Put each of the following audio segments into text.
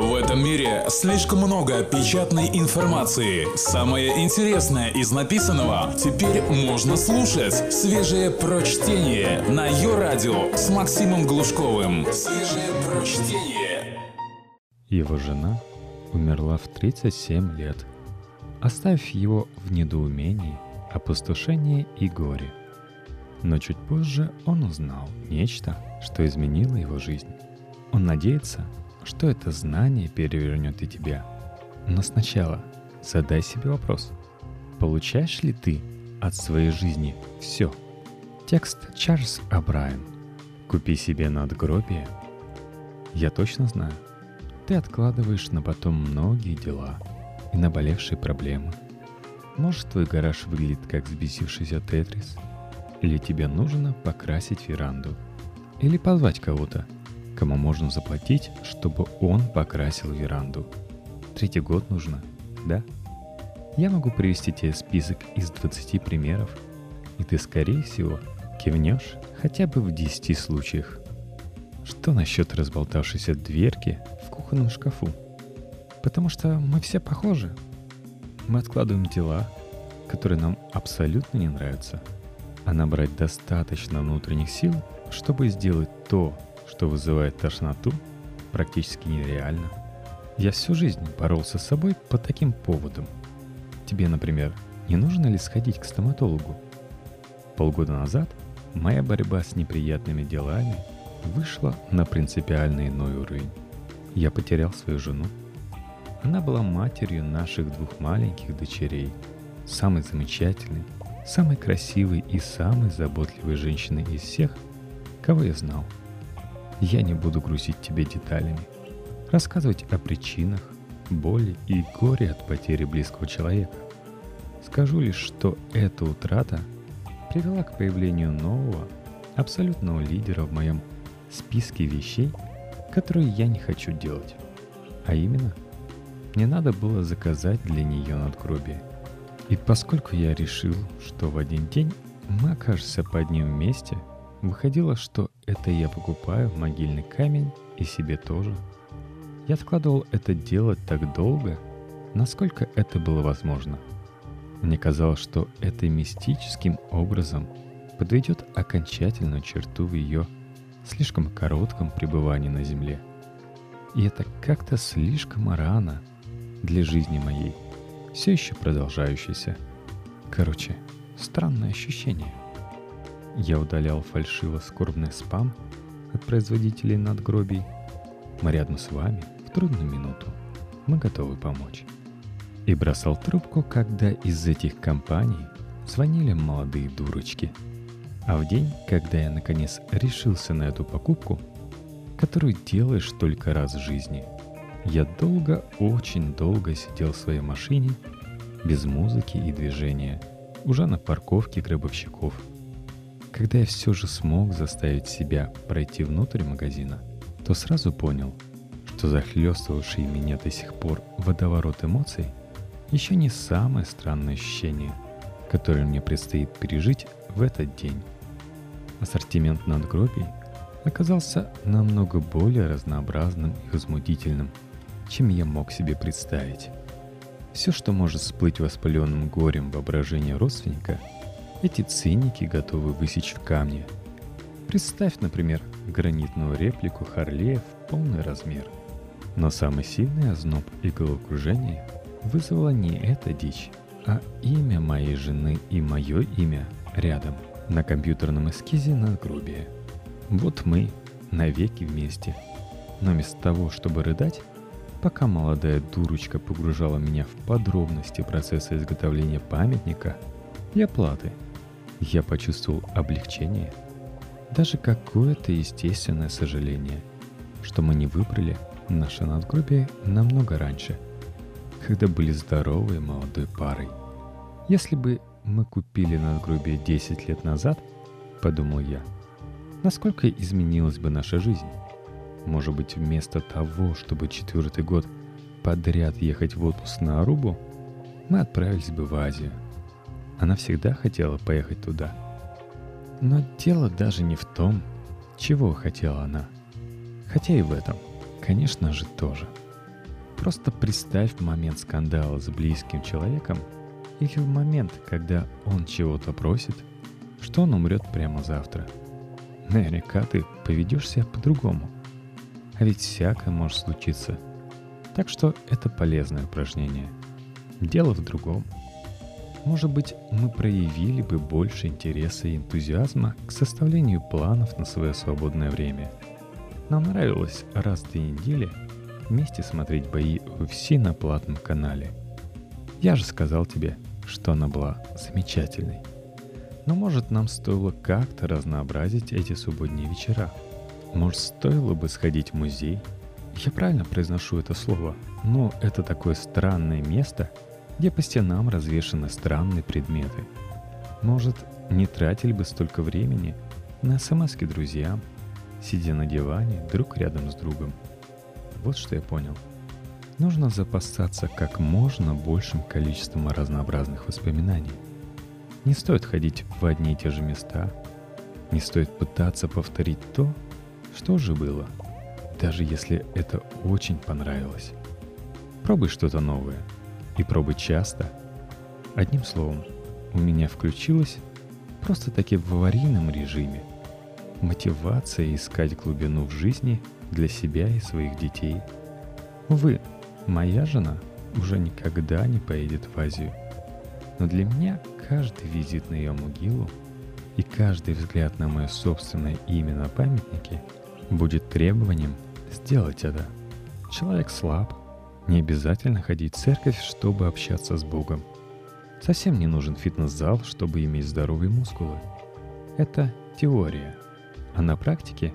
В этом мире слишком много печатной информации. Самое интересное из написанного теперь можно слушать. Свежее прочтение на ее радио с Максимом Глушковым. Свежее прочтение. Его жена умерла в 37 лет, оставив его в недоумении, опустошении и горе. Но чуть позже он узнал нечто, что изменило его жизнь. Он надеется, что это знание перевернет и тебя. Но сначала задай себе вопрос. Получаешь ли ты от своей жизни все? Текст Чарльз Абрайан. Купи себе надгробие. Я точно знаю. Ты откладываешь на потом многие дела и наболевшие проблемы. Может, твой гараж выглядит как взбесившийся тетрис? Или тебе нужно покрасить веранду? Или позвать кого-то – кому можно заплатить, чтобы он покрасил веранду. Третий год нужно, да? Я могу привести тебе список из 20 примеров, и ты, скорее всего, кивнешь хотя бы в 10 случаях. Что насчет разболтавшейся дверки в кухонном шкафу? Потому что мы все похожи. Мы откладываем дела, которые нам абсолютно не нравятся, а набрать достаточно внутренних сил, чтобы сделать то, что вызывает тошноту, практически нереально. Я всю жизнь боролся с собой по таким поводам. Тебе, например, не нужно ли сходить к стоматологу? Полгода назад моя борьба с неприятными делами вышла на принципиально иной уровень. Я потерял свою жену. Она была матерью наших двух маленьких дочерей, самой замечательной, самой красивой и самой заботливой женщиной из всех, кого я знал – я не буду грузить тебя деталями, рассказывать о причинах, боли и горе от потери близкого человека. Скажу лишь, что эта утрата привела к появлению нового, абсолютного лидера в моем списке вещей, которые я не хочу делать. А именно, мне надо было заказать для нее надгробие. И поскольку я решил, что в один день мы окажемся под ним вместе – Выходило, что это я покупаю могильный камень и себе тоже. Я откладывал это делать так долго, насколько это было возможно. Мне казалось, что это мистическим образом подведет окончательную черту в ее слишком коротком пребывании на Земле. И это как-то слишком рано для жизни моей, все еще продолжающейся. Короче, странное ощущение. Я удалял фальшиво-скорбный спам от производителей надгробий. Мы рядом с вами в трудную минуту. Мы готовы помочь. И бросал трубку, когда из этих компаний звонили молодые дурочки. А в день, когда я наконец решился на эту покупку, которую делаешь только раз в жизни, я долго, очень долго сидел в своей машине, без музыки и движения, уже на парковке гробовщиков – когда я все же смог заставить себя пройти внутрь магазина, то сразу понял, что захлестывавший меня до сих пор водоворот эмоций еще не самое странное ощущение, которое мне предстоит пережить в этот день. Ассортимент надгробий оказался намного более разнообразным и возмутительным, чем я мог себе представить. Все, что может всплыть воспаленным горем воображения родственника – эти циники готовы высечь в камне. Представь, например, гранитную реплику Харлея в полный размер. Но самый сильный озноб и головокружение вызвала не эта дичь, а имя моей жены и мое имя рядом, на компьютерном эскизе надгробия. Вот мы, навеки вместе. Но вместо того, чтобы рыдать, пока молодая дурочка погружала меня в подробности процесса изготовления памятника, я платы – я почувствовал облегчение, даже какое-то естественное сожаление, что мы не выбрали наше надгробие намного раньше, когда были здоровой молодой парой. Если бы мы купили надгробие 10 лет назад, подумал я, насколько изменилась бы наша жизнь? Может быть, вместо того, чтобы четвертый год подряд ехать в отпуск на Арубу, мы отправились бы в Азию – она всегда хотела поехать туда. Но дело даже не в том, чего хотела она. Хотя и в этом, конечно же, тоже. Просто представь момент скандала с близким человеком или в момент, когда он чего-то просит, что он умрет прямо завтра. Наверняка ты поведешь себя по-другому. А ведь всякое может случиться. Так что это полезное упражнение. Дело в другом. Может быть, мы проявили бы больше интереса и энтузиазма к составлению планов на свое свободное время. Нам нравилось раз в две недели вместе смотреть бои в UFC на платном канале. Я же сказал тебе, что она была замечательной. Но может нам стоило как-то разнообразить эти субботние вечера? Может стоило бы сходить в музей? Я правильно произношу это слово, но это такое странное место, где по стенам развешаны странные предметы. Может, не тратили бы столько времени на смс друзьям, сидя на диване друг рядом с другом. Вот что я понял. Нужно запасаться как можно большим количеством разнообразных воспоминаний. Не стоит ходить в одни и те же места, не стоит пытаться повторить то, что уже было, даже если это очень понравилось. Пробуй что-то новое и пробуй часто. Одним словом, у меня включилось просто-таки в аварийном режиме мотивация искать глубину в жизни для себя и своих детей. Увы, моя жена уже никогда не поедет в Азию. Но для меня каждый визит на ее могилу и каждый взгляд на мое собственное имя на памятнике будет требованием сделать это. Человек слаб, не обязательно ходить в церковь, чтобы общаться с Богом. Совсем не нужен фитнес-зал, чтобы иметь здоровые мускулы. Это теория. А на практике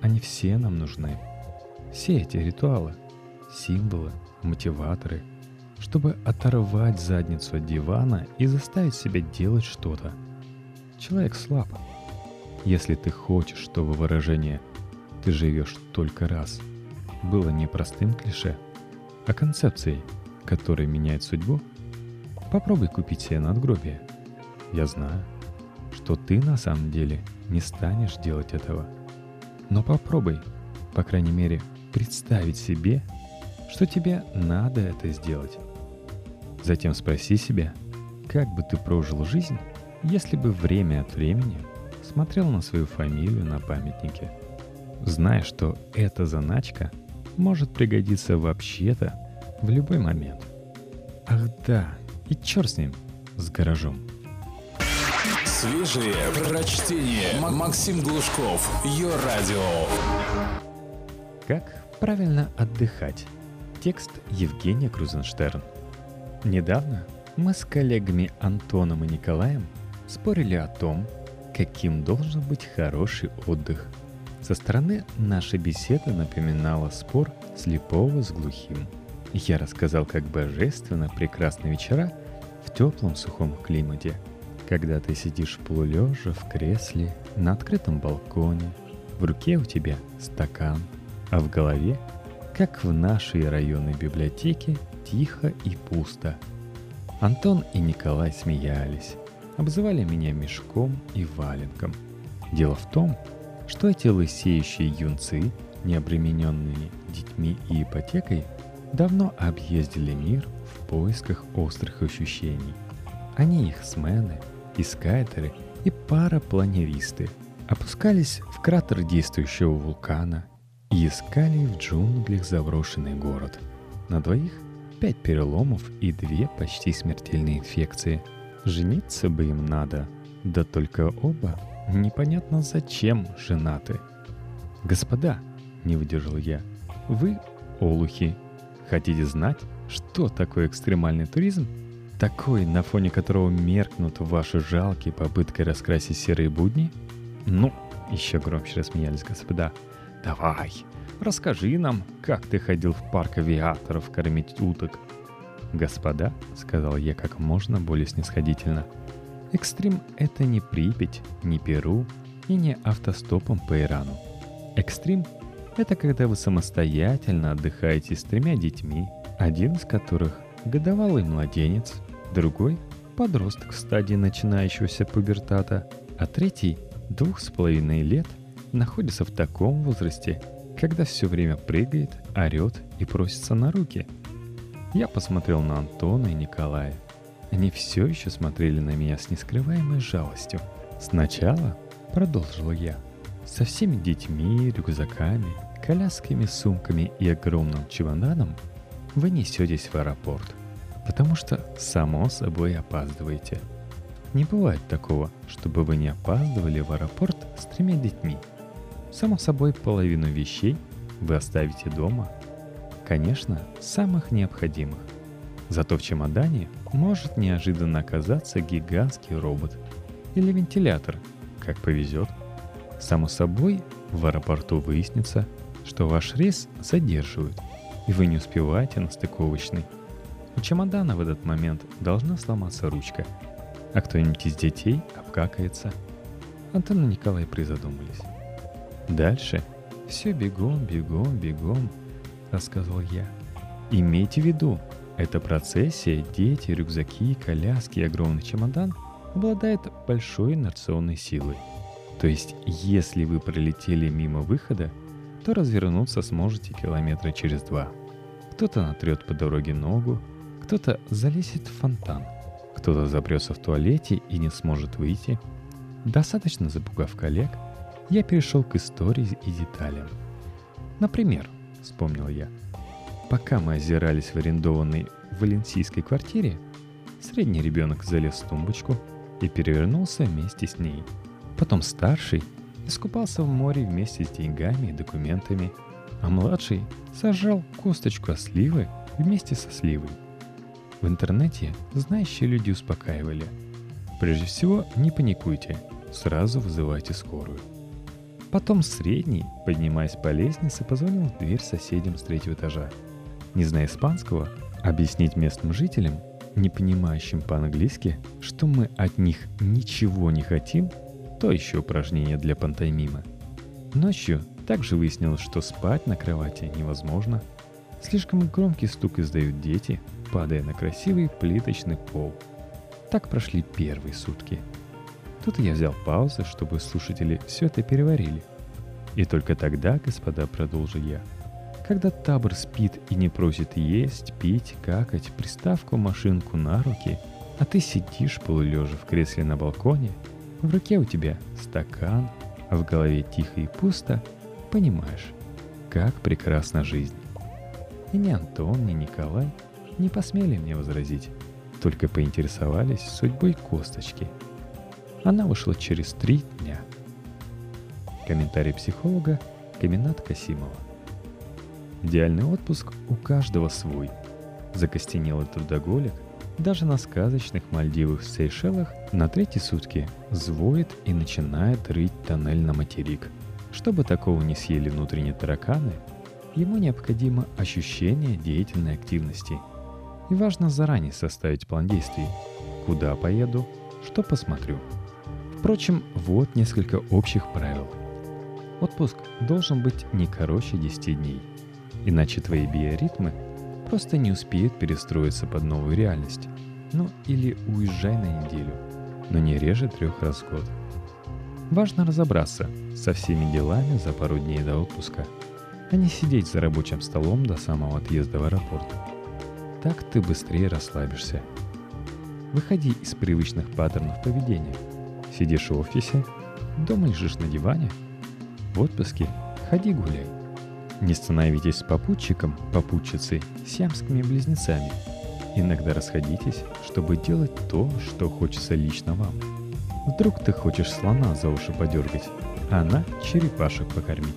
они все нам нужны. Все эти ритуалы, символы, мотиваторы, чтобы оторвать задницу от дивана и заставить себя делать что-то. Человек слаб. Если ты хочешь, чтобы выражение «ты живешь только раз» было не простым клише, а концепцией, которая меняет судьбу, попробуй купить себе надгробие. Я знаю, что ты на самом деле не станешь делать этого. Но попробуй, по крайней мере, представить себе, что тебе надо это сделать. Затем спроси себя, как бы ты прожил жизнь, если бы время от времени смотрел на свою фамилию на памятнике, зная, что эта заначка может пригодиться вообще-то в любой момент. Ах да, и черт с ним, с гаражом. Свежие прочтение. Максим Глушков. Ее радио. Как правильно отдыхать? Текст Евгения Крузенштерн. Недавно мы с коллегами Антоном и Николаем спорили о том, каким должен быть хороший отдых. Со стороны наша беседа напоминала спор слепого с глухим. Я рассказал, как божественно прекрасные вечера в теплом сухом климате, когда ты сидишь полулежа в кресле на открытом балконе, в руке у тебя стакан, а в голове, как в нашей районной библиотеке, тихо и пусто. Антон и Николай смеялись, обзывали меня мешком и валенком. Дело в том, что эти лысеющие юнцы, не обремененные детьми и ипотекой, давно объездили мир в поисках острых ощущений. Они их смены, искайтеры и парапланеристы опускались в кратер действующего вулкана и искали в джунглях заброшенный город. На двоих пять переломов и две почти смертельные инфекции. Жениться бы им надо, да только оба непонятно зачем женаты. «Господа», — не выдержал я, — «вы олухи. Хотите знать, что такое экстремальный туризм? Такой, на фоне которого меркнут ваши жалкие попытки раскрасить серые будни? Ну, еще громче рассмеялись господа. Давай, расскажи нам, как ты ходил в парк авиаторов кормить уток. Господа, сказал я как можно более снисходительно, экстрим — это не Припять, не Перу и не автостопом по Ирану. Экстрим — это когда вы самостоятельно отдыхаете с тремя детьми, один из которых — годовалый младенец, другой — подросток в стадии начинающегося пубертата, а третий — двух с половиной лет находится в таком возрасте, когда все время прыгает, орет и просится на руки. Я посмотрел на Антона и Николая. Они все еще смотрели на меня с нескрываемой жалостью. Сначала, продолжила я, со всеми детьми, рюкзаками, колясками, сумками и огромным чемоданом вы несетесь в аэропорт, потому что, само собой, опаздываете. Не бывает такого, чтобы вы не опаздывали в аэропорт с тремя детьми. Само собой, половину вещей вы оставите дома. Конечно, самых необходимых. Зато в чемодане может неожиданно оказаться гигантский робот или вентилятор, как повезет. Само собой, в аэропорту выяснится, что ваш рейс задерживают, и вы не успеваете на стыковочный. У чемодана в этот момент должна сломаться ручка, а кто-нибудь из детей обкакается. Антон и Николай призадумались. Дальше все бегом, бегом, бегом, рассказывал я. Имейте в виду, эта процессия, дети, рюкзаки, коляски и огромный чемодан обладает большой инерционной силой. То есть, если вы пролетели мимо выхода, то развернуться сможете километра через два. Кто-то натрет по дороге ногу, кто-то залезет в фонтан, кто-то запрется в туалете и не сможет выйти. Достаточно запугав коллег, я перешел к истории и деталям. Например, вспомнил я, пока мы озирались в арендованной валенсийской квартире, средний ребенок залез в тумбочку и перевернулся вместе с ней. Потом старший искупался в море вместе с деньгами и документами, а младший сажал косточку сливы вместе со сливой. В интернете знающие люди успокаивали. Прежде всего, не паникуйте, сразу вызывайте скорую. Потом средний, поднимаясь по лестнице, позвонил в дверь соседям с третьего этажа. Не зная испанского, объяснить местным жителям, не понимающим по-английски, что мы от них ничего не хотим, то еще упражнение для пантомимы. Ночью также выяснилось, что спать на кровати невозможно. Слишком громкий стук издают дети, падая на красивый плиточный пол. Так прошли первые сутки. Тут я взял паузу, чтобы слушатели все это переварили. И только тогда, господа, продолжу я. Когда табор спит и не просит есть, пить, какать, приставку, машинку на руки, а ты сидишь полулежа в кресле на балконе, в руке у тебя стакан, а в голове тихо и пусто, понимаешь, как прекрасна жизнь. И ни Антон, ни Николай не посмели мне возразить, только поинтересовались судьбой косточки. Она вышла через три дня. Комментарий психолога Каминат Касимова. Идеальный отпуск у каждого свой. Закостенелый трудоголик даже на сказочных Мальдивах в Сейшелах на третьи сутки звоет и начинает рыть тоннель на материк. Чтобы такого не съели внутренние тараканы, ему необходимо ощущение деятельной активности. И важно заранее составить план действий. Куда поеду, что посмотрю. Впрочем, вот несколько общих правил. Отпуск должен быть не короче 10 дней – Иначе твои биоритмы просто не успеют перестроиться под новую реальность. Ну или уезжай на неделю, но не реже трех раз в год. Важно разобраться со всеми делами за пару дней до отпуска, а не сидеть за рабочим столом до самого отъезда в аэропорт. Так ты быстрее расслабишься. Выходи из привычных паттернов поведения. Сидишь в офисе, дома лежишь на диване. В отпуске ходи гуляй. Не становитесь попутчиком, попутчицей, сиамскими близнецами. Иногда расходитесь, чтобы делать то, что хочется лично вам. Вдруг ты хочешь слона за уши подергать, а она черепашек покормить.